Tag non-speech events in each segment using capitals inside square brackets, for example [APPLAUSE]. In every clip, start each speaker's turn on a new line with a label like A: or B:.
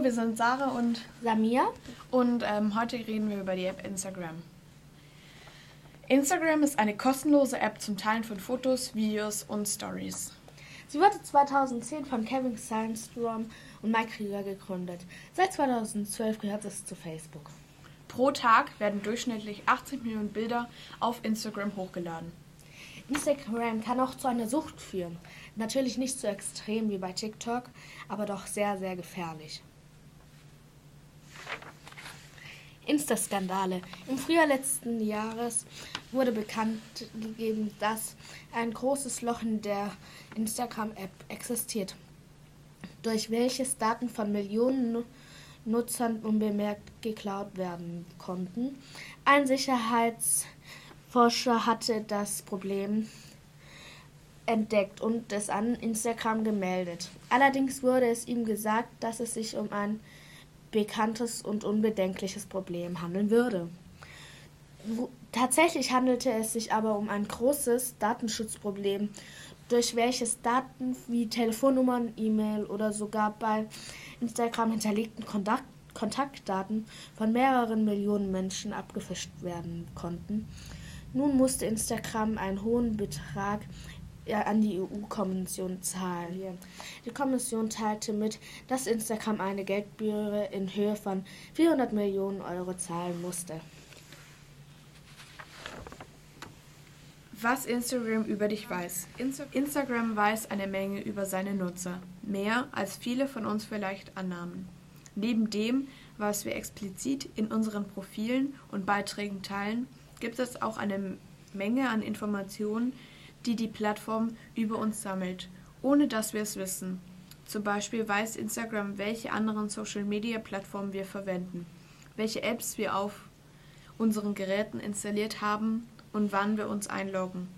A: Hallo, wir sind Sarah und
B: Samia.
A: Und ähm, heute reden wir über die App Instagram. Instagram ist eine kostenlose App zum Teilen von Fotos, Videos und Stories.
B: Sie wurde 2010 von Kevin Sandstrom und Mike Krieger gegründet. Seit 2012 gehört es zu Facebook.
A: Pro Tag werden durchschnittlich 80 Millionen Bilder auf Instagram hochgeladen.
B: Instagram kann auch zu einer Sucht führen. Natürlich nicht so extrem wie bei TikTok, aber doch sehr, sehr gefährlich. Insta-Skandale. Im Frühjahr letzten Jahres wurde bekannt gegeben, dass ein großes Loch in der Instagram-App existiert, durch welches Daten von Millionen Nutzern unbemerkt geklaut werden konnten. Ein Sicherheitsforscher hatte das Problem entdeckt und es an Instagram gemeldet. Allerdings wurde es ihm gesagt, dass es sich um ein bekanntes und unbedenkliches Problem handeln würde. Tatsächlich handelte es sich aber um ein großes Datenschutzproblem, durch welches Daten wie Telefonnummern, E-Mail oder sogar bei Instagram hinterlegten Kontakt Kontaktdaten von mehreren Millionen Menschen abgefischt werden konnten. Nun musste Instagram einen hohen Betrag an die EU-Kommission zahlen. Die Kommission teilte mit, dass Instagram eine Geldbühre in Höhe von 400 Millionen Euro zahlen musste.
A: Was Instagram über dich weiß. Instagram weiß eine Menge über seine Nutzer, mehr als viele von uns vielleicht annahmen. Neben dem, was wir explizit in unseren Profilen und Beiträgen teilen, gibt es auch eine Menge an Informationen, die die Plattform über uns sammelt, ohne dass wir es wissen. Zum Beispiel weiß Instagram, welche anderen Social-Media-Plattformen wir verwenden, welche Apps wir auf unseren Geräten installiert haben und wann wir uns einloggen.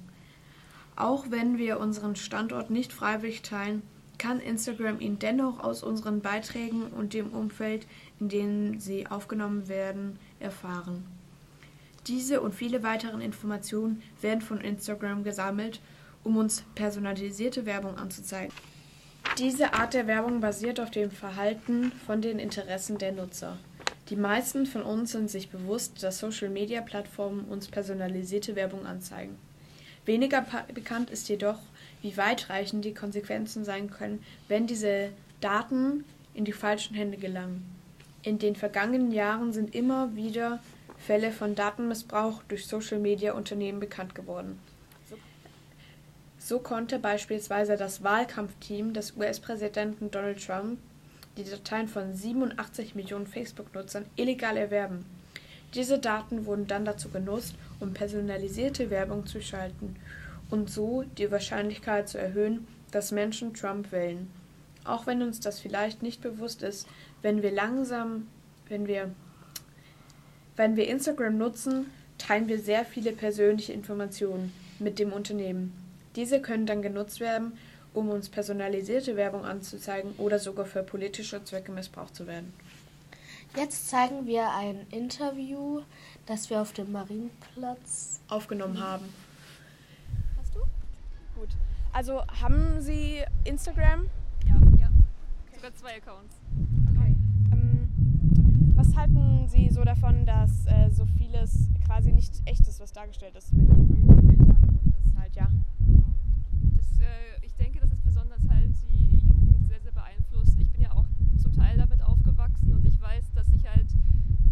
A: Auch wenn wir unseren Standort nicht freiwillig teilen, kann Instagram ihn dennoch aus unseren Beiträgen und dem Umfeld, in dem sie aufgenommen werden, erfahren. Diese und viele weitere Informationen werden von Instagram gesammelt, um uns personalisierte Werbung anzuzeigen. Diese Art der Werbung basiert auf dem Verhalten von den Interessen der Nutzer. Die meisten von uns sind sich bewusst, dass Social-Media-Plattformen uns personalisierte Werbung anzeigen. Weniger bekannt ist jedoch, wie weitreichend die Konsequenzen sein können, wenn diese Daten in die falschen Hände gelangen. In den vergangenen Jahren sind immer wieder Fälle von Datenmissbrauch durch Social-Media-Unternehmen bekannt geworden. So konnte beispielsweise das Wahlkampfteam des US-Präsidenten Donald Trump die Dateien von 87 Millionen Facebook-Nutzern illegal erwerben. Diese Daten wurden dann dazu genutzt, um personalisierte Werbung zu schalten und so die Wahrscheinlichkeit zu erhöhen, dass Menschen Trump wählen. Auch wenn uns das vielleicht nicht bewusst ist, wenn wir langsam, wenn wir wenn wir Instagram nutzen, teilen wir sehr viele persönliche Informationen mit dem Unternehmen. Diese können dann genutzt werden, um uns personalisierte Werbung anzuzeigen oder sogar für politische Zwecke missbraucht zu werden.
B: Jetzt zeigen wir ein Interview, das wir auf dem Marienplatz
A: aufgenommen haben.
C: Hast du?
A: Gut. Also haben Sie Instagram?
C: Ja, ja. Sogar zwei Accounts.
A: Halten Sie so davon, dass äh, so vieles quasi nicht echt ist, was dargestellt ist mit und das halt, ja?
C: Das, äh, ich denke, dass es besonders halt die Jugend sehr, sehr beeinflusst. Ich bin ja auch zum Teil damit aufgewachsen und ich weiß, dass ich halt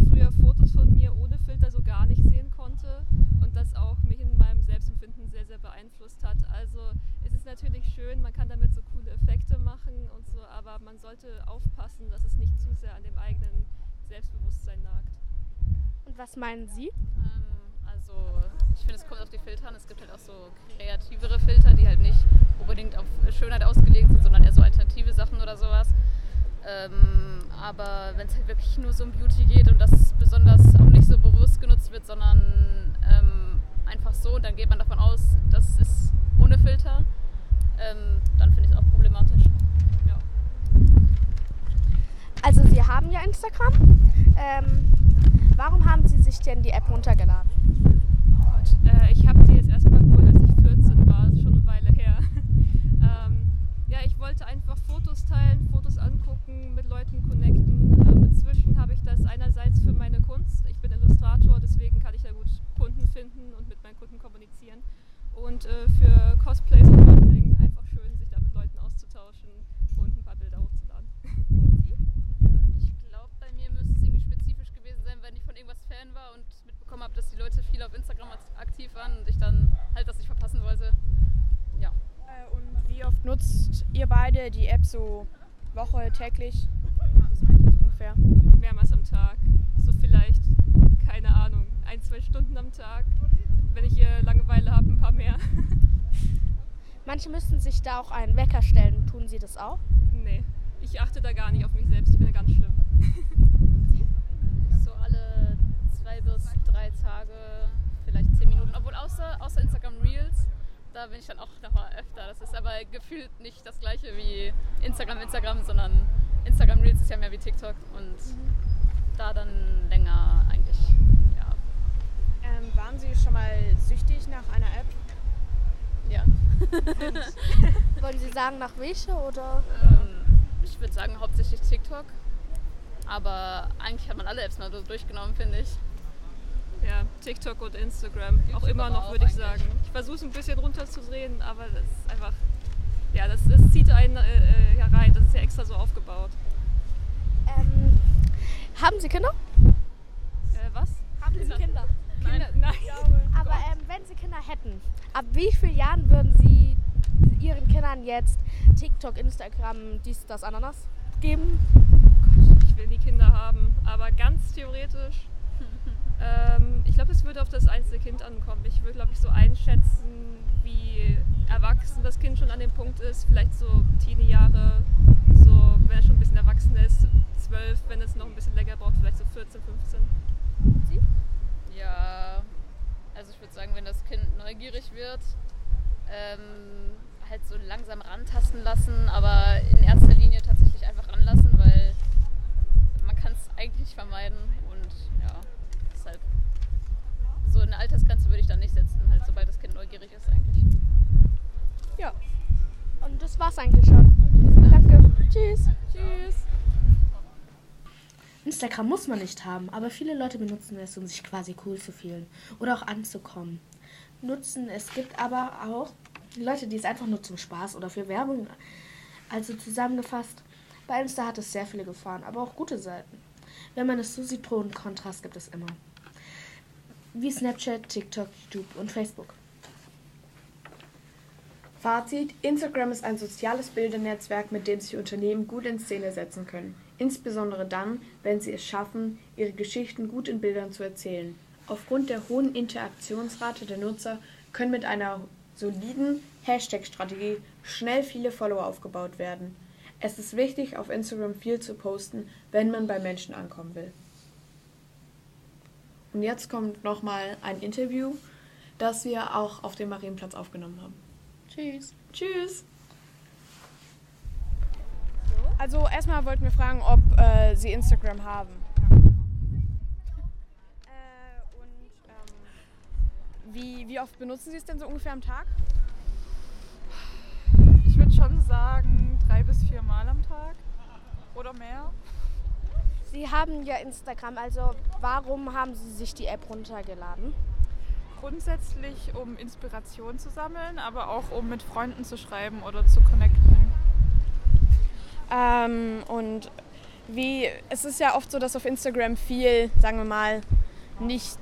C: früher Fotos von mir ohne Filter so gar nicht sehen konnte und das auch mich in meinem Selbstempfinden sehr, sehr beeinflusst hat. Also es ist natürlich schön, man kann damit so coole Effekte machen und so, aber man sollte aufpassen, dass es nicht zu sehr an dem eigenen Selbstbewusstsein nagt.
B: Und was meinen Sie?
D: Ähm, also ich finde, es kommt auf die Filter an. Es gibt halt auch so kreativere Filter, die halt nicht unbedingt auf Schönheit ausgelegt sind, sondern eher so alternative Sachen oder sowas. Ähm, aber wenn es halt wirklich nur so um Beauty geht und das besonders auch nicht so bewusst genutzt wird, sondern ähm, einfach so, dann geht man davon aus, das ist ohne Filter, ähm, dann finde ich es auch problematisch. Ja.
B: Also Sie haben ja Instagram. Ähm, warum haben Sie sich denn die App runtergeladen?
C: Oh äh, ich habe die jetzt erstmal geholt, als ich 14 war, das ist schon eine Weile her. [LAUGHS] ähm, ja, ich wollte einfach Fotos teilen, Fotos angucken, mit Leuten connecten. Ähm, inzwischen habe ich das einerseits für meine
D: Kunst. Ich bin Illustrator, deswegen kann ich da gut Kunden finden und mit meinen Kunden kommunizieren. Und äh, für Cosplays und Modeling waren und ich dann halt das nicht verpassen wollte. Ja.
E: Äh, und wie oft nutzt ihr beide die App so Woche, täglich? Ungefähr?
C: Mehrmals am Tag. So vielleicht, keine Ahnung, ein, zwei Stunden am Tag. Wenn ich hier Langeweile habe, ein paar mehr. [LAUGHS]
B: Manche müssten sich da auch einen Wecker stellen. Tun sie das auch?
C: Nee, ich achte da gar nicht auf mich selbst. Ich bin ja ganz schlimm. [LAUGHS]
D: So alle zwei bis drei Tage, vielleicht zehn Minuten. Obwohl außer, außer Instagram Reels, da bin ich dann auch noch mal öfter. Das ist aber gefühlt nicht das gleiche wie Instagram, Instagram, sondern Instagram Reels ist ja mehr wie TikTok und da dann länger eigentlich. Ja.
E: Ähm, waren Sie schon mal süchtig nach einer App?
D: ja. [LAUGHS]
B: Wollen Sie sagen, nach welche oder?
D: Ähm, ich würde sagen hauptsächlich TikTok. Aber eigentlich hat man alle Apps mal so durchgenommen, finde ich.
C: Ja, TikTok und Instagram. auch immer noch, würde ich sagen. Ich versuche es ein bisschen runterzudrehen, aber das ist einfach. Ja, das, das zieht einen äh, äh, herein. Das ist ja extra so aufgebaut.
B: Ähm, haben Sie Kinder?
C: Äh, was?
B: Haben Sie Kinder?
C: Kinder? Nein.
B: Aber ähm, wenn Sie Kinder hätten, ab wie vielen Jahren würden Sie Ihren Kindern jetzt TikTok, Instagram, dies, das, Ananas geben?
C: Ich will nie Kinder haben, aber ganz theoretisch. Ähm, ich glaube, es würde auf das einzelne Kind ankommen. Ich würde, glaube ich, so einschätzen, wie erwachsen das Kind schon an dem Punkt ist. Vielleicht so Teenie-Jahre, so, wenn er schon ein bisschen erwachsen ist, 12, wenn es noch ein bisschen länger braucht, vielleicht so 14, 15.
D: Ja, also ich würde sagen, wenn das Kind neugierig wird, ähm, halt so langsam rantasten lassen, aber in erster Linie tatsächlich einfach ranlassen, weil man kann es eigentlich nicht vermeiden und ja, deshalb so eine Altersgrenze würde ich dann nicht setzen, halt sobald das Kind neugierig ist eigentlich.
B: Ja. Und das war's eigentlich schon. Danke. Tschüss.
E: Tschüss.
B: Instagram muss man nicht haben, aber viele Leute benutzen es, um sich quasi cool zu fühlen oder auch anzukommen. Nutzen es gibt aber auch Leute, die es einfach nur zum Spaß oder für Werbung. Also zusammengefasst, bei Insta hat es sehr viele Gefahren, aber auch gute Seiten. Wenn man es so sieht, Pro und Kontrast gibt es immer. Wie Snapchat, TikTok, YouTube und Facebook.
A: Fazit: Instagram ist ein soziales Bildernetzwerk, mit dem sich Unternehmen gut in Szene setzen können. Insbesondere dann, wenn sie es schaffen, ihre Geschichten gut in Bildern zu erzählen. Aufgrund der hohen Interaktionsrate der Nutzer können mit einer soliden Hashtag-Strategie schnell viele Follower aufgebaut werden. Es ist wichtig, auf Instagram viel zu posten, wenn man bei Menschen ankommen will. Und jetzt kommt nochmal ein Interview, das wir auch auf dem Marienplatz aufgenommen haben.
B: Tschüss.
A: Tschüss!
E: Also erstmal wollten wir fragen, ob äh, Sie Instagram haben. Äh, und ähm, wie, wie oft benutzen Sie es denn so ungefähr am Tag?
F: Ich würde schon sagen, drei bis vier Mal am Tag.
B: Sie haben ja Instagram, also warum haben Sie sich die App runtergeladen?
F: Grundsätzlich, um Inspiration zu sammeln, aber auch um mit Freunden zu schreiben oder zu connecten.
E: Ähm, und wie, es ist ja oft so, dass auf Instagram viel, sagen wir mal, nicht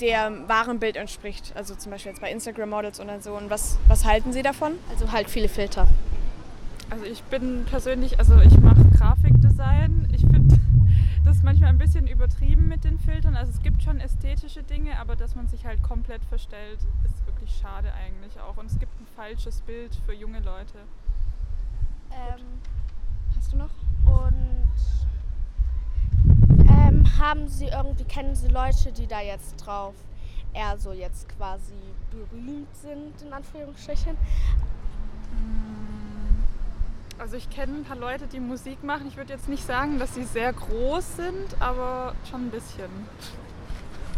E: der wahren Bild entspricht. Also zum Beispiel jetzt bei Instagram-Models oder so. Und was, was halten Sie davon?
B: Also halt viele Filter.
F: Also ich bin persönlich, also ich mache Grafikdesign. Ich finde das manchmal ein bisschen übertrieben mit den Filtern. Also es gibt schon ästhetische Dinge, aber dass man sich halt komplett verstellt, ist wirklich schade eigentlich auch. Und es gibt ein falsches Bild für junge Leute.
B: Ähm,
E: Hast du noch?
B: und ähm, haben Sie irgendwie, kennen Sie Leute, die da jetzt drauf eher so jetzt quasi berühmt sind, in Anführungsstrichen?
F: Also ich kenne ein paar Leute, die Musik machen. Ich würde jetzt nicht sagen, dass sie sehr groß sind, aber schon ein bisschen.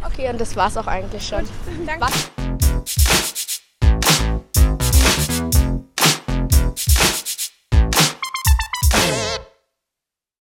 B: Okay, und das war's auch eigentlich schon.
E: Danke.
B: Was?